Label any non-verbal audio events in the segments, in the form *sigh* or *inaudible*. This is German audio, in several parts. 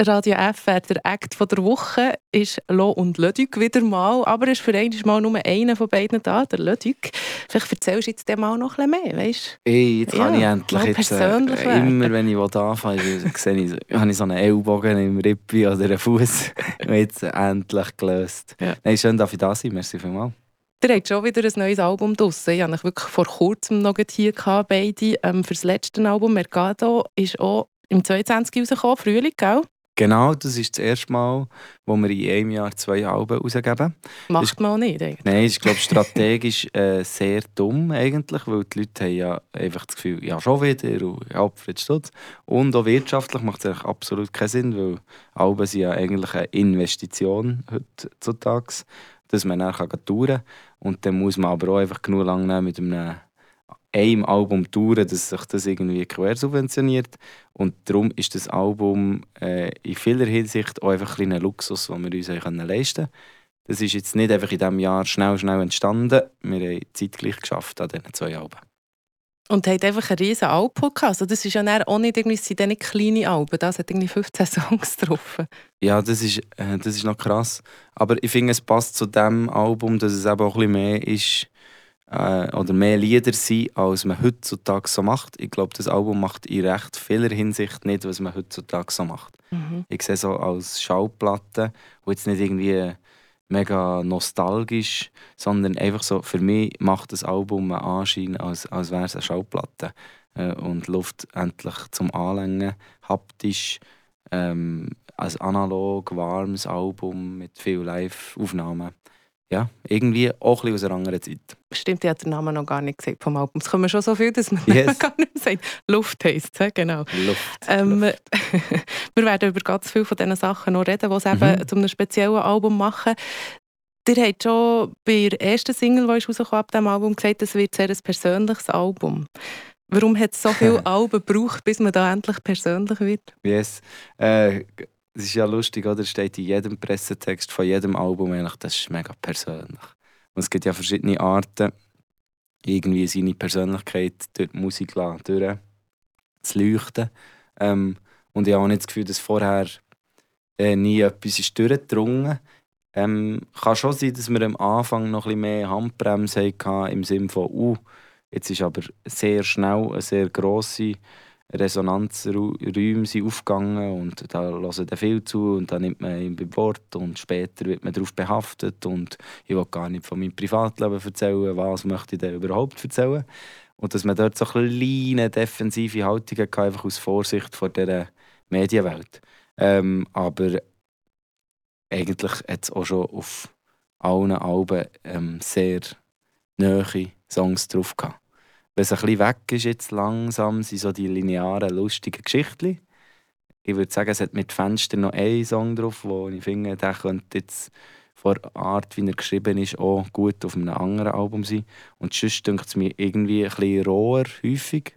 Radio FR. Der Act von der Woche ist Lo und Lödük wieder mal, aber es ist für einmal mal nur einer von beiden da, der Lödük. Vielleicht erzählst du jetzt mal noch ein bisschen mehr, weißt Hey, jetzt kann ja, ich endlich jetzt, äh, immer, wenn ich anfange, sehe ich, habe ich so einen Ellbogen im Rippi oder einen Fuß *laughs* jetzt endlich gelöst. Ja. Nein, schön, dass ich da sein. Merci vielmals. Ihr habt schon wieder ein neues Album draussen. Ich hatte wirklich vor kurzem noch hier beide. Ähm, für das letzte Album Mercado ist auch im 22 rausgekommen, Frühling, gell? Genau, das ist das erste Mal, wo wir in einem Jahr zwei Alben rausgeben. Macht ist, man auch nicht, eigentlich. Nein, ist glaube strategisch äh, sehr dumm eigentlich, weil die Leute haben ja einfach das Gefühl, ja schon wieder und ja, Stutz. Und auch wirtschaftlich macht es absolut keinen Sinn, weil Alben sind ja eigentlich eine Investition heutzutage, dass man dann touren kann. Und dann muss man aber auch einfach genug lang nehmen mit einem einem Album touren, dass sich das irgendwie quer subventioniert. Und darum ist das Album äh, in vieler Hinsicht auch einfach ein Luxus, den wir uns können leisten können. Das ist jetzt nicht einfach in diesem Jahr schnell, schnell entstanden. Wir haben zeitgleich geschafft an diesen zwei Alben. Und hat einfach einen riesen Album gehabt. Also das ist ja auch nicht, irgendwie, sind nicht kleine Alben, das hat irgendwie 15 *laughs* Songs drauf. Ja, das ist, äh, das ist noch krass. Aber ich finde, es passt zu diesem Album, dass es eben auch ein bisschen mehr ist, äh, oder mehr Lieder sind, als man heutzutage so macht. Ich glaube, das Album macht in recht vieler Hinsicht nicht, was man heutzutage so macht. Mhm. Ich sehe so als Schallplatte, wo jetzt nicht irgendwie mega nostalgisch, sondern einfach so, für mich macht das Album einen Anschein, als, als wäre es eine Schallplatte. Äh, und Luft endlich zum Anlängen, haptisch, ähm, als analog, warmes Album mit vielen Live-Aufnahmen ja, irgendwie auch ein aus einer anderen Zeit. Stimmt, ich habe den Namen noch gar nicht gesagt vom Album. Es kommen schon so viel, dass man yes. *laughs* gar nicht sagt. Luft heisst es, genau. Luft. Ähm, Luft. *laughs* wir werden über ganz viele von diesen Sachen noch reden, die es mhm. eben zu einem speziellen Album machen. Ihr habt schon bei der ersten Single, die rausgekommen ab diesem Album, gesagt, es wird sehr ein persönliches Album. Warum hat es so *laughs* viele Alben gebraucht, bis man da endlich persönlich wird? Yes. Äh, es ist ja lustig, oder? Es steht in jedem Pressetext von jedem Album das ist mega persönlich. Und es gibt ja verschiedene Arten, irgendwie seine Persönlichkeit durch die Musik zu leuchten. Ähm, und ich habe auch nicht das Gefühl, dass vorher äh, nie etwas ist durchgedrungen ähm, kann schon sein, dass wir am Anfang noch ein bisschen mehr Handbremse hatten, im Sinne von, uh, jetzt ist aber sehr schnell eine sehr grosse Resonanzräume sind aufgegangen und da hören dann viel zu und dann nimmt man ihn beim Wort und später wird man darauf behaftet und ich will gar nicht von meinem Privatleben erzählen, was möchte ich denn überhaupt erzählen. Und dass man dort so kleine defensive Haltungen hatte, einfach aus Vorsicht vor dieser Medienwelt. Ähm, aber eigentlich hat es auch schon auf allen Alben ähm, sehr nahe Songs drauf gehabt wenn es ein bisschen weg ist jetzt langsam, sind so die linearen, lustigen Geschichten. Ich würde sagen, es hat mit Fenstern noch einen Song drauf, wo ich finde, der könnte jetzt von der Art, wie er geschrieben ist, auch gut auf einem anderen Album sein. Und sonst denkt es mir irgendwie ein bisschen roher, häufig.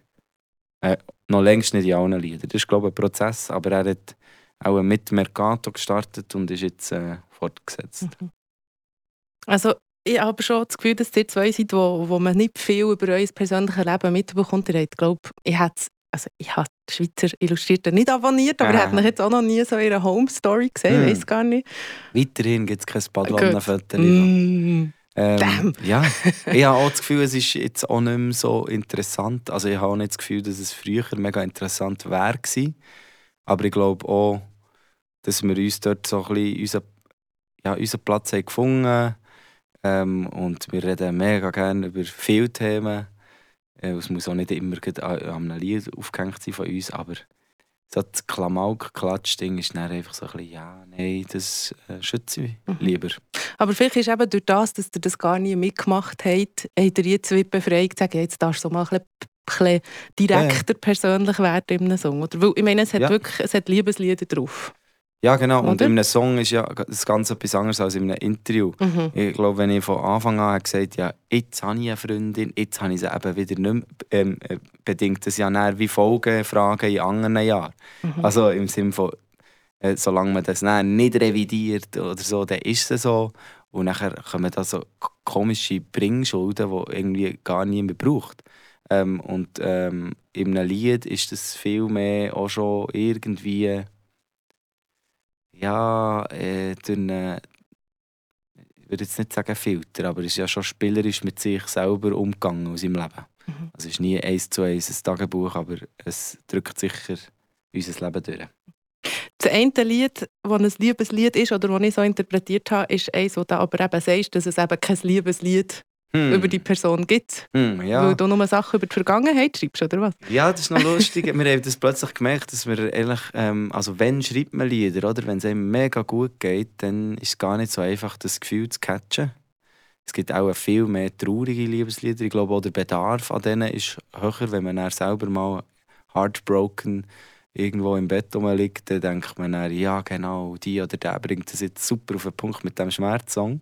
Äh, noch längst nicht in allen Liedern. Das ist, glaube ich, ein Prozess, aber er hat auch mit Mercato gestartet und ist jetzt äh, fortgesetzt. Mhm. Also ich habe schon das Gefühl, dass ihr zwei seid, wo, wo man nicht viel über euer persönliches Leben mitbekommt. Ihr habt, glaube ich, also ich habe die Schweizer Illustrierten nicht abonniert, aber ich habe jetzt auch noch nie so ihre Home Story gesehen, mm. weiß gar nicht. Weiterhin gibt es kein Badwannenfoto. Mm. Ähm, ja, *laughs* ich habe auch das Gefühl, es ist jetzt auch nicht mehr so interessant. Also ich habe auch nicht das Gefühl, dass es früher mega interessant wäre Aber ich glaube auch, dass wir uns dort so ein bisschen unseren, ja, unseren Platz haben gefunden haben ähm, und wir reden mega gerne über viele Themen. Äh, es muss auch nicht immer an einem Lied aufgehängt sein von uns, aber so das Klamauk-Klatsch-Ding ist dann einfach so ein bisschen, ja, nein, das äh, schütze ich mhm. lieber. Aber vielleicht ist eben durch das, dass ihr das gar nie mitgemacht habt, habt ihr jetzt wie befreit gesagt, jetzt darfst du mal ein bisschen direkter ja. persönlich werden in einem Song. Oder? Weil, ich meine, es hat ja. wirklich es hat Liebeslieder drauf. Ja, genau. Oder? Und in einem Song ist ja das Ganze etwas anderes als in einem Interview. Mhm. Ich glaube, wenn ich von Anfang an gesagt habe, ja, jetzt habe ich eine Freundin, jetzt habe ich sie eben wieder nicht mehr, ähm, äh, bedingt das ja näher wie Folgefragen in anderen Jahren. Mhm. Also im Sinne von, äh, solange man das nicht revidiert oder so, dann ist es so. Und nachher kommen da so komische Bringschulden, die irgendwie gar niemand braucht. Ähm, und ähm, in einem Lied ist das viel mehr auch schon irgendwie ja, äh, durch einen, ich würde jetzt nicht sagen Filter, aber ist ja schon spielerisch mit sich selber umgegangen aus seinem Leben. Mhm. Also es ist nie eins zu eins ein Tagebuch, aber es drückt sicher unser Leben durch. Das eine Lied, das ein Liebeslied ist, oder das ich so interpretiert habe, ist eins, wo du aber eben sagst, dass es eben kein Liebeslied hm. über die Person gibt. Hm, ja. Weil du nur Sachen über die Vergangenheit schreibst, oder was? Ja, das ist noch *laughs* lustig. wir haben das plötzlich gemerkt, dass wir ehrlich, ähm, also wenn schreibt man Lieder, oder? Wenn es einem mega gut geht, dann ist es gar nicht so einfach, das Gefühl zu catchen. Es gibt auch viel mehr traurige Liebeslieder. Ich glaube, auch der Bedarf an denen ist höher, wenn man dann selber mal heartbroken irgendwo im Bett liegt, dann denkt man dann, ja genau, die oder der bringt das jetzt super auf den Punkt mit dem Schmerzsong.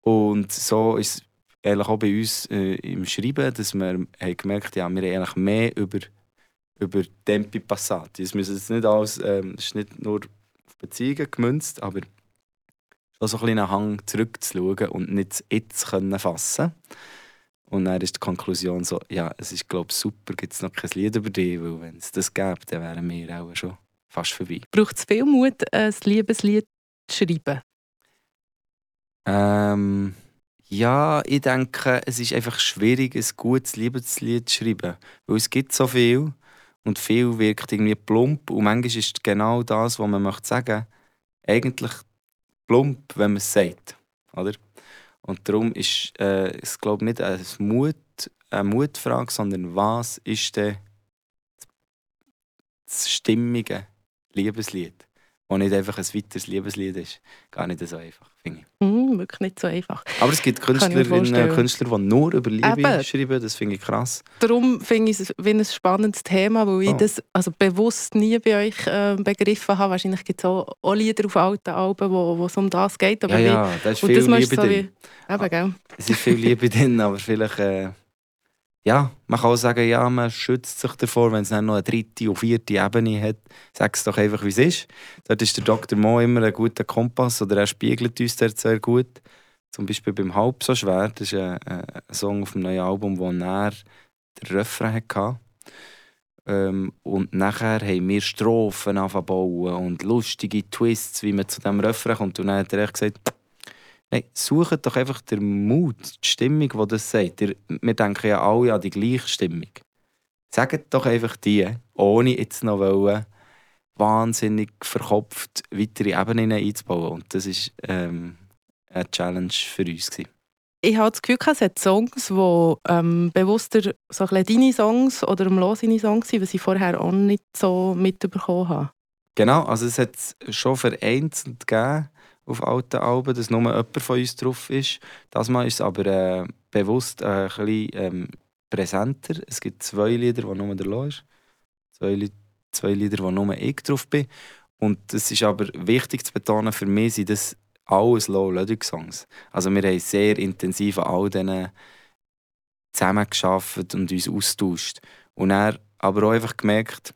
Und so ist es ehrlich auch bei uns äh, im Schreiben, dass wir haben gemerkt haben, ja, wir haben eigentlich mehr über, über Tempi Passati. Es ist nicht alles, ähm, ist nicht nur auf Beziehungen gemünzt, aber schon so ein bisschen Hang zurückzuschauen und nicht jetzt können fassen und dann ist die Konklusion so, ja, es ist glaube ich super, gibt es noch kein Lied über dich, weil wenn es das gäbe, dann wären wir auch schon fast vorbei. Braucht es viel Mut, ein Liebeslied zu schreiben? Ähm, ja, ich denke, es ist einfach schwierig, ein gutes Liebeslied zu schreiben, weil es gibt so viel und viel wirkt irgendwie plump und manchmal ist genau das, was man möchte sagen, eigentlich plump, wenn man es sagt, oder? Und darum ist äh, es glaube nicht eine, Mut, eine Mutfrage, sondern was ist denn das stimmige Liebeslied? Und nicht einfach ein weiteres Liebeslied ist. Gar nicht so einfach, finde ich. Mm, wirklich nicht so einfach. Aber es gibt Künstlerinnen und Künstler, die nur über Liebe Eben. schreiben. Das finde ich krass. Darum finde ich es wie ein spannendes Thema, weil oh. ich das also bewusst nie bei euch äh, begriffen habe. Wahrscheinlich gibt es auch, auch Lieder auf alten Alben, wo, wo es um das geht. Aber ja, ja, da ist viel Liebe so drin. Wie, eben, gell? Es ist viel Liebe *laughs* drin, aber vielleicht... Äh, ja, man kann auch sagen, ja, man schützt sich davor, wenn es dann noch eine dritte und vierte Ebene hat. Sag es doch einfach, wie es ist. Dort ist der Dr. Mo immer ein guter Kompass oder er spiegelt uns dort sehr gut. Zum Beispiel beim Halb so schwer, das ist ein, ein Song auf dem neuen Album, wo er den Refrain hatte. Ähm, und nachher haben wir Strophen bauen und lustige Twists, wie man zu diesem Refrain kommt. Und dann hat er gesagt, Nein, sucht doch einfach den Mut, die Stimmung, die das sagt. Wir denken ja alle an die gleiche Stimmung. Sagt doch einfach die, ohne jetzt noch wollen, wahnsinnig verkopft weitere Ebenen einzubauen. Und das war ähm, eine Challenge für uns. Gewesen. Ich habe das Gefühl, es hat Songs, die ähm, bewusster so deine Songs oder im Los seine Songs sind, was ich vorher auch nicht so mitbekommen habe. Genau, also es hat schon vereinzelt gegeben, auf alten Alben, dass nur jemand von uns drauf ist. Das Mal ist es aber äh, bewusst äh, ein bisschen ähm, präsenter. Es gibt zwei Lieder, die nur der Lo ist. Zwei, zwei Lieder, wo nur ich drauf bin. Und es ist aber wichtig zu betonen, für mich sind das alles Low Ludwig Songs. Also wir haben sehr intensiv an all diesen zusammengearbeitet und uns austauscht. Und er aber auch einfach gemerkt,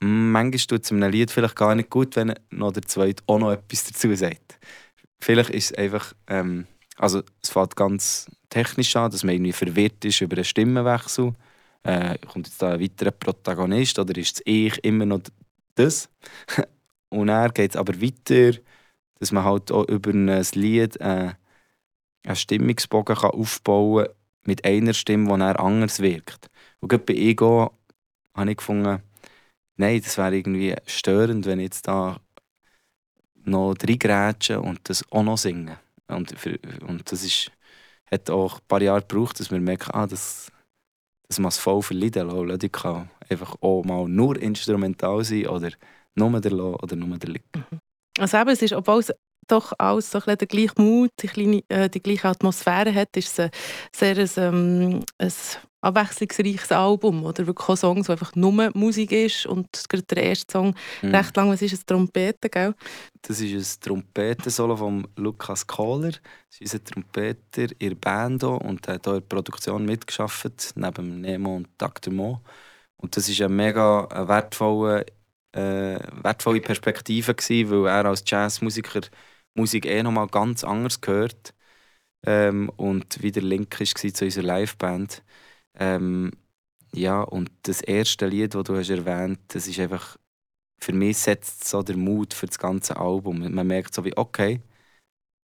manchmal tut es einem Lied vielleicht gar nicht gut, wenn noch der Zweite auch noch etwas dazu sagt. Vielleicht ist es einfach, ähm, also es fängt ganz technisch an, dass man irgendwie verwirrt ist über einen Stimmenwechsel. Äh, kommt jetzt da ein weiterer Protagonist oder ist das Ich immer noch das? *laughs* Und er geht es aber weiter, dass man halt auch über ein Lied äh, einen Stimmungsbogen kann aufbauen kann mit einer Stimme, die er anders wirkt. Und gerade bei Ego habe ich gefunden, nein, das wäre irgendwie störend, wenn ich jetzt da noch reingrätsche und das auch noch singen. Und, für, und das ist, hat auch ein paar Jahre gebraucht, dass wir merken, ah, das, das muss voll verleiden lassen. Ich kann einfach auch mal nur instrumental sein oder nur der Lo oder nur der Lick. Mhm. Also eben, es ist, obwohl es doch alles so ein der gleiche Mut, die, kleine, äh, die gleiche Atmosphäre hat, ist es sehr ein, ähm, ein abwechslungsreiches Album oder wirklich auch Songs, wo einfach nur Musik ist und gerade der erste Song mhm. recht lang, was ist es, Trompete, gell? Das ist ein Trompetensolo von Lukas Kohler. Das ist unser Trompeter in der Band und er hat auch in der Produktion mitgearbeitet, neben Nemo und Dr. Mo. Und das war eine mega wertvolle, äh, wertvolle Perspektive, gewesen, weil er als Jazzmusiker Musik eh nochmal ganz anders gehört ähm, und wie der Link war zu unserer Liveband. Ähm, ja, und das erste Lied, das du hast erwähnt hast, das ist einfach für mich setzt so der Mut für das ganze Album. Man merkt so wie, okay,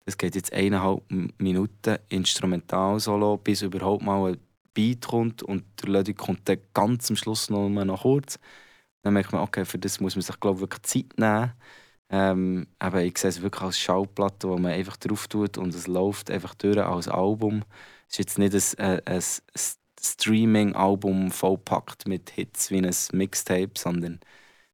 es geht jetzt eineinhalb Minuten Instrumental-Solo, bis überhaupt mal ein Beat kommt und der Ludwig kommt dann ganz am Schluss noch, noch kurz. Dann merkt man, okay, für das muss man sich glaube wirklich Zeit nehmen. Ähm, aber ich sehe es wirklich als Schallplatte, wo man einfach drauf tut und es läuft einfach durch als Album. Es ist jetzt nicht ein, ein, ein Streaming-Album vollpackt mit Hits wie ein Mixtape, sondern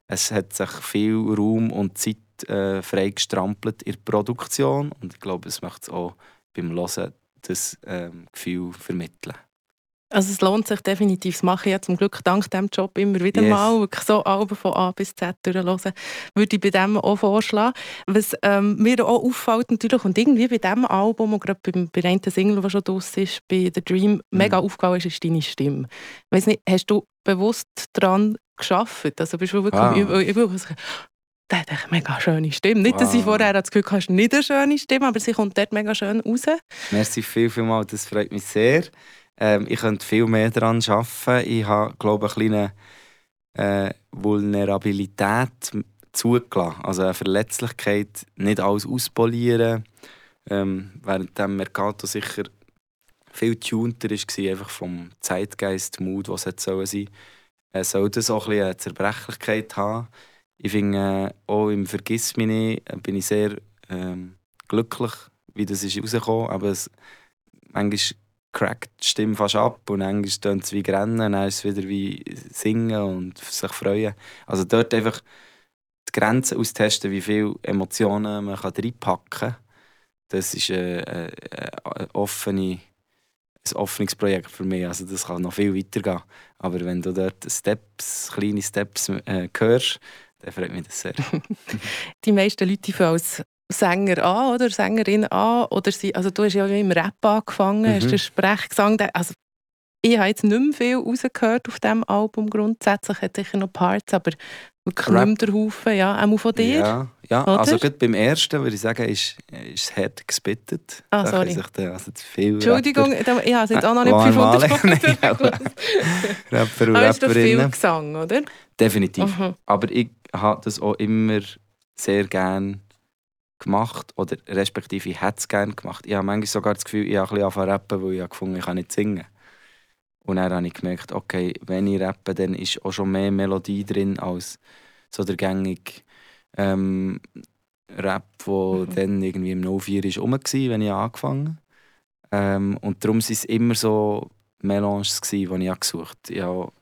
es hat sich viel Raum und Zeit äh, freigestrampelt in der Produktion und ich glaube, es möchte auch beim Hören das ähm, Gefühl vermitteln. Also es lohnt sich definitiv. Das mache ich ja zum Glück dank diesem Job immer wieder yes. mal. Wirklich so Alben von A bis Z durchhören. Würde ich bei dem auch vorschlagen. Was ähm, mir auch auffällt natürlich und irgendwie bei diesem Album und gerade bei, bei einem Single, der schon draus ist, bei «The Dream», mhm. mega aufgefallen ist, ist deine Stimme. Ich weiss nicht, hast du bewusst daran geschafft? Also bist du wirklich ah. über, über, der hat eine mega schöne Stimme. Nicht, wow. dass ich vorher das Gefühl hatte, nicht eine schöne Stimme, aber sie kommt dort mega schön raus. Merci viel, viel mal, das freut mich sehr. Ähm, ich könnte viel mehr daran arbeiten. Ich habe, glaube eine kleine äh, Vulnerabilität zugelassen. Also eine Verletzlichkeit, nicht alles auspolieren. Ähm, während dem Mercato sicher viel tunter war, einfach vom Zeitgeist, Mut, was es sein. Äh, soll das auch ein eine Zerbrechlichkeit haben. Ich finde, äh, auch im Vergiss mich nicht, äh, bin ich sehr ähm, glücklich, wie das ist rausgekommen. Aber es, manchmal crackt die Stimme fast ab und manchmal tönt es wie Rennen, dann ist es wieder wie Singen und sich freuen. Also dort einfach die Grenzen austesten, wie viele Emotionen man kann reinpacken kann. Das ist ein, ein, ein, offene, ein offenes Projekt für mich. Also das kann noch viel weitergehen. Aber wenn du dort Steps, kleine Steps äh, hörst, dann freut mich das sehr. *laughs* *laughs* die meisten Leute fangen als Sänger an oder Sängerin an. Oder sie, also du hast ja im Rap angefangen, mhm. hast den Sprechgesang. Also ich habe jetzt nicht mehr viel rausgehört auf diesem Album grundsätzlich. hat sicher noch Parts, aber wirklich Rap. nicht mehr der Haufen. Ja, auch von dir. Ja, ja. also gerade beim ersten würde ich sagen, ist, ist es hart gespittet. Ah, da sorry. Da, also viel Entschuldigung, Rapper. ich habe es jetzt auch noch nicht *laughs* 500 *laughs* *laughs* Rapper und Aber ist doch viel Gesang, oder? Definitiv. Mhm. Aber ich habe das auch immer sehr gerne gemacht oder respektive ich hätte es gerne gemacht. Ich habe manchmal sogar das Gefühl, ich habe ein bisschen rappen, weil ich gefunden ich kann nicht singen. Und dann habe ich gemerkt, okay, wenn ich rappe, dann ist auch schon mehr Melodie drin als so der gängige ähm, Rap, der mhm. dann irgendwie im 04 ist rum war, wenn ich angefangen ähm, Und darum waren es immer so Melanges, die ich gesucht habe. Ich habe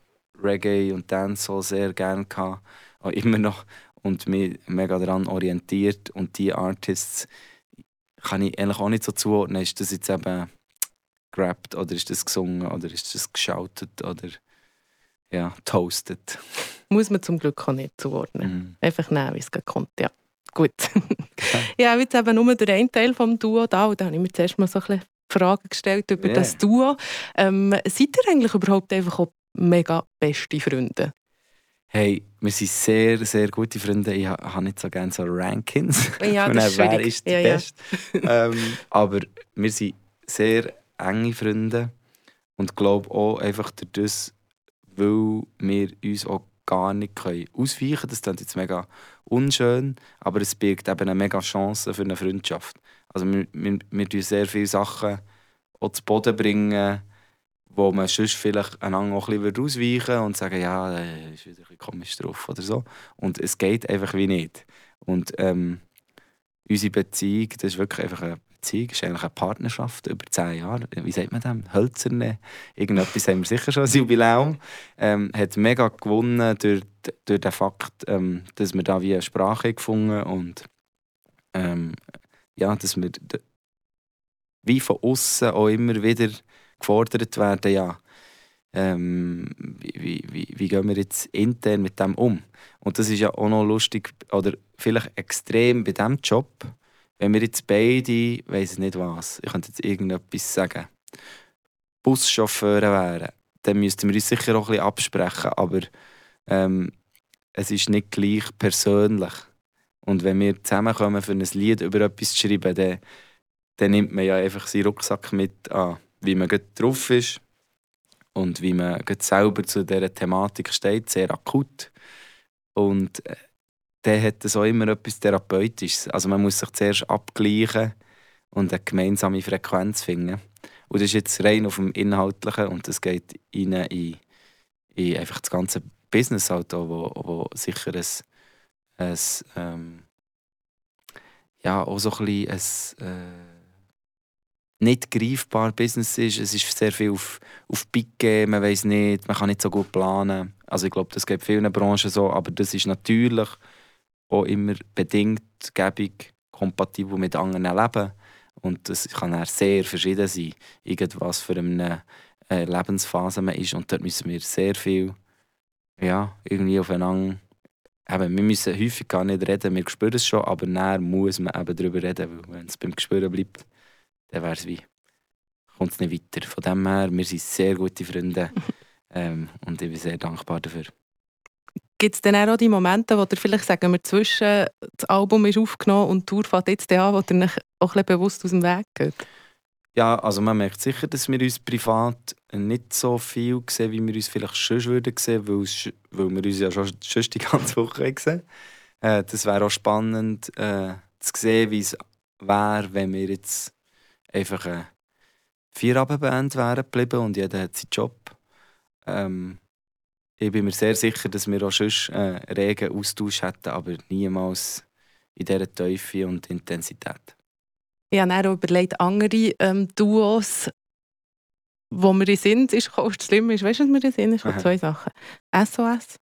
Reggae und Dancehall sehr gerne gehabt, auch immer noch und mich mega daran orientiert. Und die Artists kann ich eigentlich auch nicht so zuordnen. Ist das jetzt eben gerappt oder ist das gesungen oder ist das geschautet oder ja, toastet? *laughs* Muss man zum Glück auch nicht zuordnen. Mhm. Einfach nehmen, wie es kommt. Ja, gut. *laughs* ich habe *laughs* jetzt eben nur den einen Teil vom Duo da und da habe ich mir zuerst mal so ein bisschen Fragen gestellt über yeah. das Duo. Ähm, seid ihr eigentlich überhaupt einfach auch mega beste Freunde? Hey, wir sind sehr, sehr gute Freunde. Ich habe nicht so gerne so Rankings. Ja, *laughs* das ist Wer ist der ja, Beste? Ja. ähm, aber wir sind sehr enge Freunde und glaube auch einfach das, weil wir uns auch gar nicht ausweichen können. Das klingt jetzt mega unschön, aber es birgt eben eine mega Chance für eine Freundschaft. Also wir, wir, wir tun sehr viele Sachen auch zu Boden bringen, wo man sonst vielleicht einander auch ein bisschen ausweichen und sagen, ja, der ist wieder ein komisch drauf oder so. Und es geht einfach wie nicht. Und ähm, unsere Beziehung, das ist wirklich einfach eine Beziehung, ist eigentlich eine Partnerschaft über zehn Jahre. Wie sagt man das? Hölzerne. Irgendetwas haben wir sicher schon, ein Jubiläum. Ähm, hat mega gewonnen durch, durch den Fakt, ähm, dass wir da wie eine Sprache gefunden und ähm, ja, dass wir wie von außen auch immer wieder gefordert werden, ja, ähm, wie, wie, wie gehen wir jetzt intern mit dem um? Und das ist ja auch noch lustig oder vielleicht extrem bei diesem Job, wenn wir jetzt beide, weiß nicht was, ich könnte jetzt irgendetwas sagen, Buschauffeure wären, dann müssten wir uns sicher auch ein bisschen absprechen, aber ähm, es ist nicht gleich persönlich. Und wenn wir zusammenkommen, für ein Lied über etwas zu schreiben, dann, dann nimmt man ja einfach seinen Rucksack mit an wie man drauf ist und wie man selber zu dieser Thematik steht, sehr akut. Und äh, dann hat auch immer etwas Therapeutisches. Also man muss sich zuerst abgleichen und eine gemeinsame Frequenz finden. Und das ist jetzt rein auf dem Inhaltlichen und das geht rein in, in einfach das ganze Business halt auch, wo, wo sicher ein, ein ähm, ja, auch so ein bisschen ein äh, nicht greifbar Business ist. Es ist sehr viel auf, auf Picke, man weiß nicht, man kann nicht so gut planen. Also ich glaube, das geht vielen Branchen so, aber das ist natürlich auch immer bedingt, gebig, kompatibel mit anderen Leben. Und das kann auch sehr verschieden sein, irgendwas für eine äh, Lebensphase man ist. Und dort müssen wir sehr viel ja, irgendwie aufeinander. Eben, wir müssen häufig gar nicht reden, wir spüren es schon, aber näher muss man eben darüber reden, wenn es beim Gespüren bleibt, dann wäre es wie, kommt es nicht weiter. Von dem her, wir sind sehr gute Freunde *laughs* ähm, und ich bin sehr dankbar dafür. Gibt es dann auch die Momente, wo ihr vielleicht, sagen wir, zwischen das Album ist aufgenommen und die Tour fährt jetzt an, wo ihr euch auch ein bewusst aus dem Weg geht? Ja, also man merkt sicher, dass wir uns privat nicht so viel sehen, wie wir uns vielleicht schon würden sehen, weil, weil wir uns ja schon, *laughs* schon die ganze Woche sehen. Äh, das wäre auch spannend äh, zu sehen, wie es wäre, wenn wir jetzt einfach eine Vierabendband wären geblieben und jeder hat seinen Job. Ähm, ich bin mir sehr sicher, dass wir auch sonst äh, regen Austausch hätten, aber niemals in dieser Tiefe und Intensität. Ich habe auch überlegt, andere ähm, Duos, wo wir sind, ist das Schlimme ist, weißt du, was wir sind? Es zwei Sachen. SOS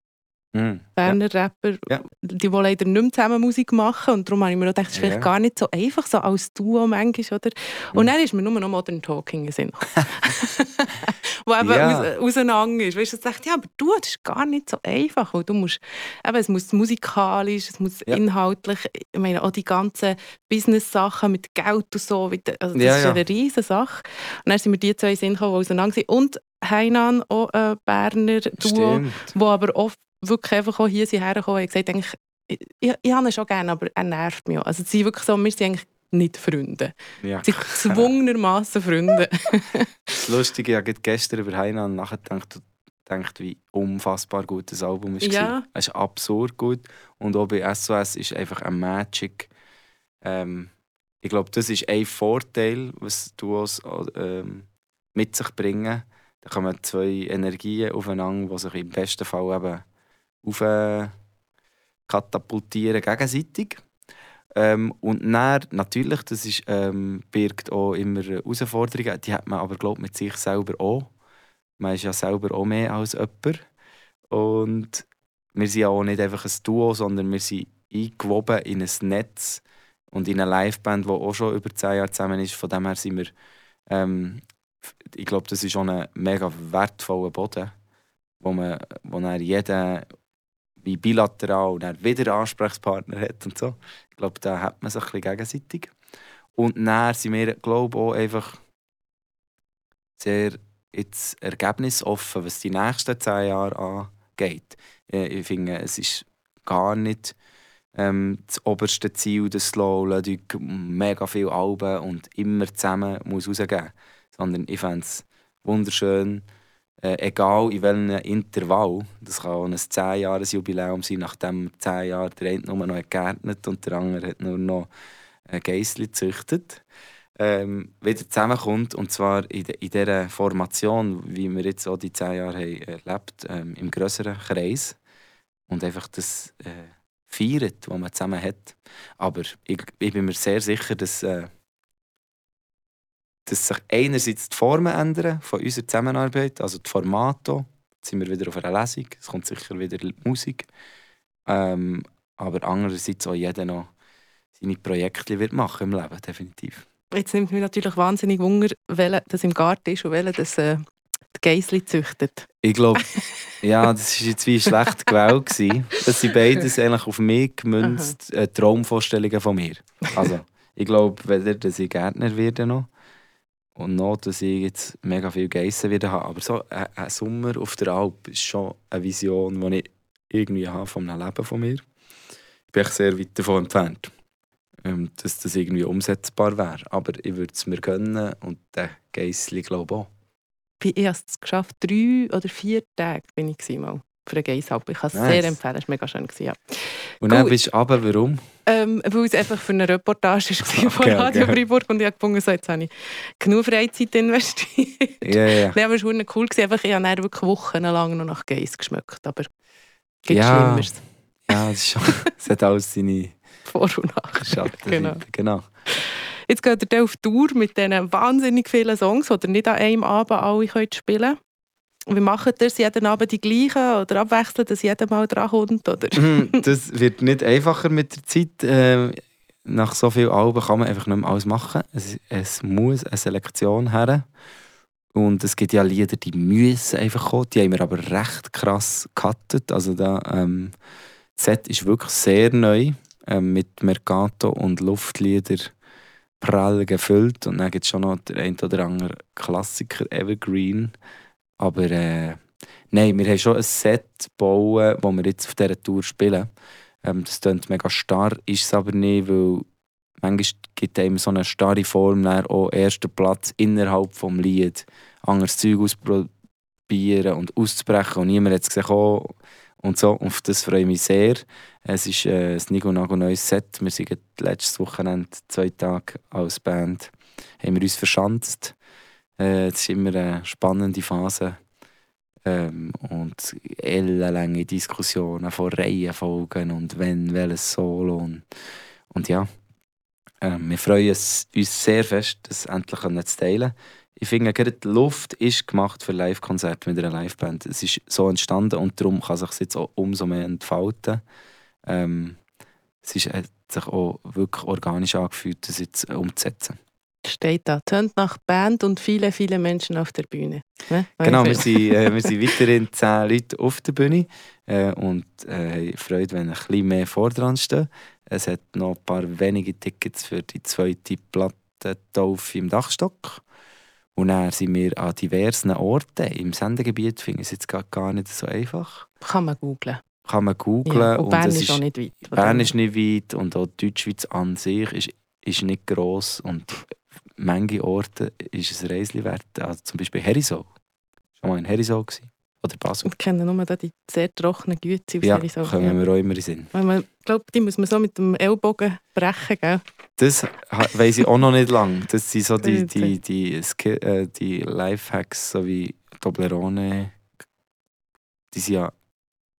Mm, Berner ja. Rapper, ja. die wollen leider nicht mehr zusammen Musik machen und darum habe ich mir gedacht, das ist vielleicht ja. gar nicht so einfach, so als Duo manchmal, oder? Und mm. dann ist mir nur noch Modern Talking in Sinn *laughs* Wo eben ja. auseinander ist. Weißt du, dachte ja, aber du, das ist gar nicht so einfach, du musst, eben, es muss musikalisch, es muss inhaltlich, ich meine, auch die ganzen Business-Sachen mit Geld und so, also das ist eine riesige Sache. Und dann sind mir die zwei Sinn gekommen, die auseinander sind. Und Heinan, auch ein Berner Duo, wo aber oft wirklich einfach auch hier hergekommen und gesagt, eigentlich, ich, ich, ich habe ihn schon gerne, aber er nervt mich auch. Also sie wirklich so, wir sind eigentlich nicht Freunde. Ja. Sie sind gezwungenermaßen Freunde. *laughs* *laughs* das Lustige, ich habe gestern über Heinan nachgedacht gedacht, wie unfassbar gut das Album ist. Ja. Es ist absurd gut. Und auch bei SOS ist einfach ein Magic. Ähm, ich glaube, das ist ein Vorteil, was Duos ähm, mit sich bringen. Da kommen zwei Energien aufeinander, die sich im besten Fall eben auf äh, katapultieren gegenseitig. Ähm, und dann, natürlich, das ist, ähm, birgt auch immer Herausforderungen, die hat man aber glaub, mit sich selber auch. Man ist ja selber auch mehr als jemand. Und wir sind ja auch nicht einfach ein Duo, sondern wir sind eingewoben in ein Netz und in eine Liveband, die auch schon über zehn Jahre zusammen ist. Von dem her sind wir, ähm, ich glaube, das ist schon ein mega wertvoller Boden, wo man, wo dann jeder wie bilateral dann wieder Ansprechpartner hat und so. Ich glaube, da hat man sich ein bisschen gegenseitig. Und dann sind wir, glaube ich, auch einfach sehr jetzt ergebnisoffen, was die nächsten zehn Jahre angeht. Ich finde, es ist gar nicht ähm, das oberste Ziel, das Slow mega viele Alben und immer zusammen muss rausgeben. Sondern ich fände es wunderschön, äh, egal in welchem Intervall, das kann auch ein 10-Jahres-Jubiläum sein, nachdem 10 Jahre der eine nur noch gegärtnet und der andere hat nur noch ein Geissli gezüchtet, ähm, wieder zusammenkommt und zwar in, de, in dieser Formation, wie wir jetzt auch die 10 Jahre haben erlebt, ähm, im größeren Kreis und einfach das äh, feiert, was man zusammen hat. Aber ich, ich bin mir sehr sicher, dass äh, dass sich einerseits die Formen ändern von unserer Zusammenarbeit, also die Formate. Jetzt sind wir wieder auf einer Lesung, es kommt sicher wieder Musik. Ähm, aber andererseits auch jeder noch seine Projekte wird machen im Leben, definitiv. Jetzt nimmt mich natürlich wahnsinnig Wunder, welcher das im Garten ist und welcher das äh, die Geissli züchtet. Ich glaube, ja, das war jetzt wie schlecht gewählt. Das sind beides eigentlich auf mich gemünzt äh, Traumvorstellungen von mir. Also, ich glaube, weder dass ich Gärtner werde noch, und noch, dass ich jetzt mega viel Geissen wieder habe. Aber so ein, ein Sommer auf der Alp ist schon eine Vision, die ich irgendwie habe von einem Leben von mir. Ich bin sehr weit davon entfernt, ähm, dass das irgendwie umsetzbar wäre. Aber ich würde es mir gönnen und der Geissli glaube ich auch. Ich habe es geschafft, drei oder vier Tage bin ich mal für ein Geisalb. Ich kann es nice. sehr empfehlen, es war mega schön. Gewesen, ja. Und dann bist du aber warum? Ähm, weil es einfach für eine Reportage war *laughs* okay, von Radio okay. Freiburg und ich habe gefunden, so, jetzt habe ich genug Freizeit investiert. Ja, ja. Nein, aber es war cool. Gewesen. Einfach, ich habe wirklich wochenlang noch nach Geiss geschmeckt, aber gibt ja. Schlimmeres. Ja, es, ist schon, *laughs* es hat alles seine Vor- und Nachteile. Genau. genau. Jetzt geht ihr auf Tour mit diesen wahnsinnig vielen Songs, die ihr nicht an einem Abend alle könnt spielen könnt. Wie macht ihr es jeden Abend die gleichen oder abwechseln, dass jeder mal dran kommt? Oder? *laughs* Mhm, das wird nicht einfacher mit der Zeit. Äh, nach so vielen Alben kann man einfach nicht mehr alles machen. Es, es muss eine Selektion her. Und es gibt ja Lieder, die müssen einfach kommen. Die haben wir aber recht krass gecuttet. Also da, ähm, das Set ist wirklich sehr neu. Ähm, mit Mercato und Luftlieder prall gefüllt. Und dann gibt es schon noch der ein oder andere Klassiker, Evergreen. Aber äh, nein, wir haben schon ein Set gebaut, das wir jetzt auf dieser Tour spielen. Ähm, das klingt mega starr, ist es aber nicht, weil manchmal gibt es einem so eine starre Form, auch ersten Platz innerhalb des Lied, anderes Zeug ausprobieren und auszubrechen. Und niemand hat es gesehen, und so. Auf das freue ich mich sehr. Es ist äh, ein Nigo Nago neues Set. Wir sind letztes Wochenende zwei Tage als Band haben wir uns verschanzt. Äh, es ist immer eine spannende Phase. Ähm, und ellenlange Diskussionen von Reihenfolgen und wenn, welches Solo. Und, und ja, äh, wir freuen uns sehr fest, das endlich zu teilen ich finde, gerade die Luft ist gemacht für Live-Konzerte mit einer Liveband. Es ist so entstanden und darum kann sich jetzt auch umso mehr entfalten. Ähm, es ist, hat sich auch wirklich organisch angefühlt, das jetzt umzusetzen. Steht da, tönt nach Band und viele, viele Menschen auf der Bühne. Ne? Genau, wir sind, äh, *laughs* wir sind weiterhin zehn Leute auf der Bühne äh, und äh, Freude, wenn ein bisschen mehr vor dran stehen. Es hat noch ein paar wenige Tickets für die zweite Platte Taufe im Dachstock. Und dann sind wir an diversen Orten im Sendegebiet, finde ich es jetzt gar nicht so einfach. Kann man googlen. Kann man googlen. Ja, und Bern ist, ist auch nicht weit. Bern ist nicht weit und auch die Deutschschweiz an sich ist, ist nicht gross und manche Orte ist es Reisli wert. Also zum Beispiel Herisau. Schon mal in Herisau gewesen. Oder Basel. Ich kenne nur die sehr trockenen Güte aus ja, Herisau. kommen ja. wir auch immer in Sinn. Ich glaube, die muss man so mit dem Ellbogen brechen, gell? Das weiß ich auch noch nicht lange. Das sind so die, die, die, die, äh, die Lifehacks, so wie Toblerone. Die sind ja,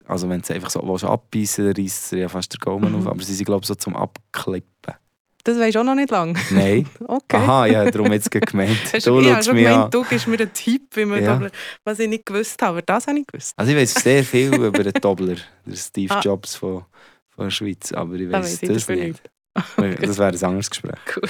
also wenn du einfach so abbeißen willst, reißt ja fast der Gaumen mhm. auf. Aber sie sind, glaube ich, so zum Abklippen. Das weisst du auch noch nicht lange? Nein. *laughs* okay. Aha, ja, darum jetzt gemeint. *laughs* du ja, schon gemeint, du gibst mir einen Tipp, wie man ja. Was ich nicht gewusst habe. Aber das habe ich gewusst. Also ich weiß sehr viel *laughs* über den Dobler, den Steve ah. Jobs von, von der Schweiz, aber ich weiß das, das nicht. nicht. Das wäre ein anderes Gespräch. Cool.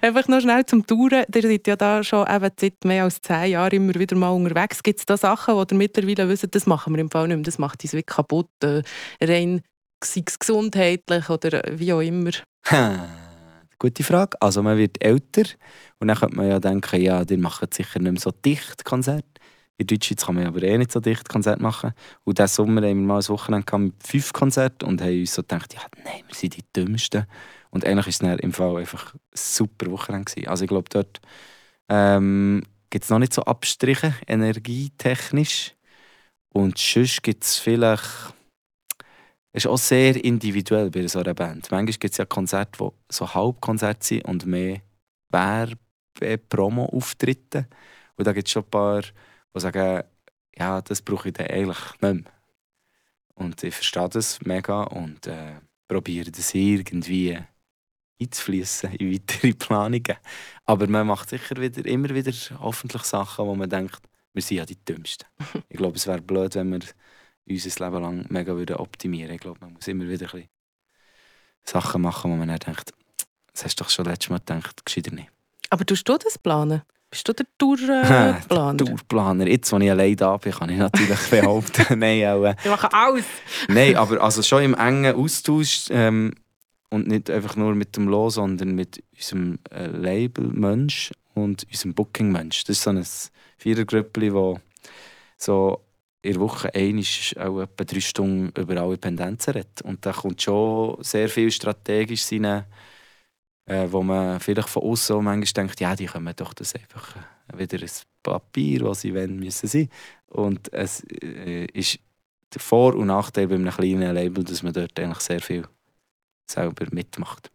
Einfach noch schnell zum Touren. Ihr seid ja da schon eben seit mehr als zehn Jahren immer wieder mal unterwegs. Gibt es da Sachen, die ihr mittlerweile wisst, das machen wir im Fall nicht mehr, das macht uns wirklich kaputt, äh, rein sei es gesundheitlich oder wie auch immer? Gute Frage. Also man wird älter und dann könnte man ja denken, ja, die machen sicher nicht mehr so dicht Konzert. In Deutschland kann man aber eh nicht so dicht Konzert machen. Und diesen Sommer haben wir mal ein Wochenende mit fünf Konzerten und haben uns so gedacht, ja, nein, wir sind die Dümmsten. Und eigentlich war es im Fall einfach ein super Wochenende. Gewesen. Also ich glaube, dort ähm, gibt es noch nicht so Abstriche, energietechnisch. Und sonst gibt es vielleicht ist auch sehr individuell bei so einer Band. Manchmal gibt es ja Konzerte, die so Halbkonzerte sind und mehr Werbe-Promo-Auftritte. Und da gibt es schon ein paar, die sagen, ja, das brauche ich dann eigentlich nicht mehr. Und ich verstehe das mega und äh, probiere das irgendwie einzufließen in weitere *laughs* Planungen. Aber man macht sicher wieder, immer wieder hoffentlich Sachen, wo man denkt, wir sind ja die Dümmsten. *laughs* ich glaube, es wäre blöd, wenn wir unser Leben lang mega optimieren Ich glaube, man muss immer wieder ein Sachen machen, wo man dann denkt, das hast du doch schon letztes Mal gedacht, gescheiter nicht. Aber tust du das planen? Bist du der Tourplaner? *laughs* der Tourplaner. Jetzt, wo ich allein da bin, kann ich natürlich *laughs* behaupten, nein, auch... Äh, Wir machen alles! nein, *laughs* aber also schon im engen Austausch ähm, und nicht einfach nur mit dem Lo, sondern mit unserem äh, Label-Mensch und unserem Booking-Mensch. Das ist so ein Vierergrüppli, das so in der Woche einisch auch etwa drei Stunden über alle Pendenzen redet. Und da kommt schon sehr viel strategisch rein, äh, wo man vielleicht von außen manchmal denkt, ja, die können doch das einfach äh, wieder ein Papier, was sie wollen, müssen sein. Und es äh, ist der Vor- und Nachteil bei einem kleinen Label, dass man dort eigentlich sehr viel selber mitmacht.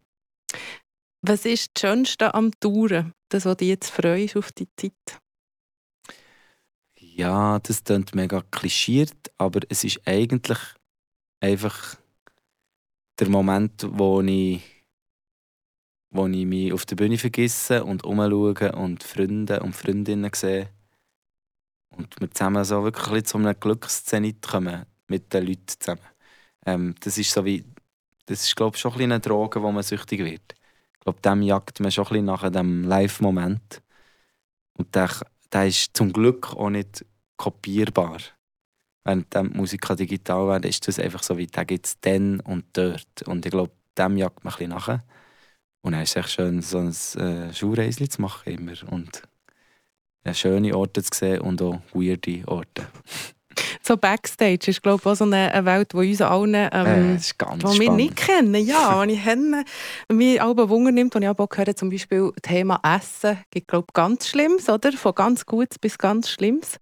Was ist das Schönste am Touren? Das, was dich jetzt freust auf die Zeit? Ja, das klingt mega klischiert, aber es ist eigentlich einfach der Moment, wo ich, wo ich mich auf der Bühne vergesse und umschaue und Freunde und Freundinnen sehe und wir zusammen so wirklich zu einem Glückszenit kommen mit den Leuten zusammen. Ähm, das ist so wie, das ist glaube ich schon ein eine Droge, wo man süchtig wird. Ich glaube, dem jagt man schon ein bisschen nach dem Live-Moment. Und der, der ist zum Glück auch nicht kopierbar. Wenn die Musik digital werden, ist das einfach so wie, der gibt es dann und dort. Und ich glaube, dem jagt man ein bisschen nach. Und dann ist es echt schön, so ein äh, Schulreisli zu machen immer. Und ja, schöne Orte zu sehen und auch weirde Orte. *laughs* So Backstage ist glaube ich auch so eine, Welt, die uns allen, ähm, äh, ist ganz die wir nicht kennen. Ja, *laughs* wenn ich kenne, mich alle Wunder nimmt, und ich auch gehört zum Beispiel Thema Essen, gibt glaube ich ganz Schlimmes, oder? Von ganz Gutes bis ganz Schlimmes.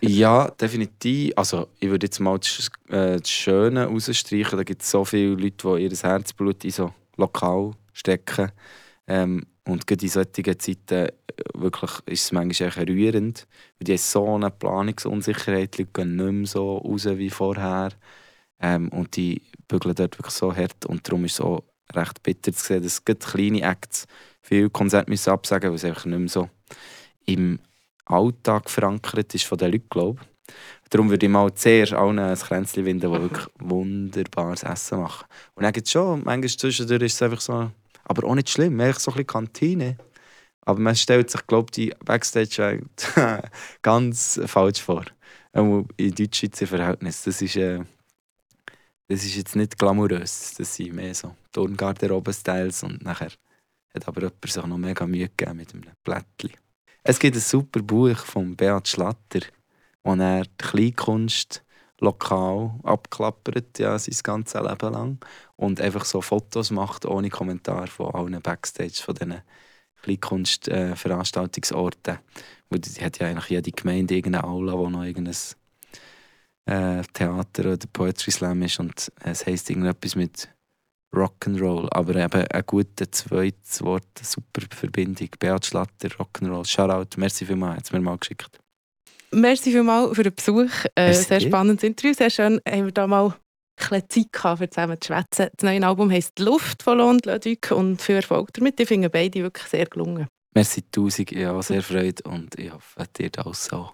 Ja, definitiv. Also ich würde jetzt mal das, äh, das Schöne rausstreichen. Da gibt es so viele Leute, die ihr Herzblut in so lokal stecken. Ähm, und gerade in solchen Zeiten äh, wirklich, ist es manchmal rührend. Weil die so eine Planungsunsicherheit, die gehen nicht mehr so raus wie vorher. Ähm, und die bügeln dort wirklich so hart. Und darum ist es auch recht bitter zu sehen, dass gerade kleine Acts viele Konzerte müssen absagen müssen, weil es einfach nicht mehr so im Alltag verankert ist von den Leuten, glaube ich. Darum würde ich mal zuerst allen ein Kränzchen winden, die wirklich wunderbares Essen machen. Und dann gibt es schon, manchmal zwischendurch ist es einfach so aber auch nicht schlimm, eigentlich so ein bisschen Kantine. Aber man stellt sich, glaube ich, die Backstage *laughs* ganz falsch vor. Auch in Deutschschweizer Verhältnissen. Das ist, äh, das ist jetzt nicht glamourös. Das sind mehr so Turngarderobe-Styles. Und nachher hat aber jemand sich noch mega Mühe gegeben mit einem Blättchen. Es gibt ein super Buch von Beat Schlatter, wo er die Kleinkunst lokal abklappert, ja, sein ganzes Leben lang. Und einfach so Fotos macht, ohne Kommentar von allen Backstage von diesen Kleinkunstveranstaltungsorten. Äh, Weil die hat ja eigentlich jede Gemeinde irgendeine Aula, wo noch irgendein äh, Theater oder Poetry Slam ist. Und es heisst irgendetwas mit Rock'n'Roll. Aber eben ein guter zweites Wort, eine super Verbindung. Beat Schlatter, Rock'n'Roll. Shoutout, merci vielmals, hat es mir mal geschickt. Merci vielmals für den Besuch. Äh, sehr spannendes Interview. Sehr schön, haben wir da mal ein Zeit gehabt, um zusammen zu schwätzen. Das neue Album heisst «Luft» von Lond Leduc und viel Erfolg damit. Ich finde beide wirklich sehr gelungen. Merci tausend, ich habe sehr Freude und ich hoffe, dir auch so.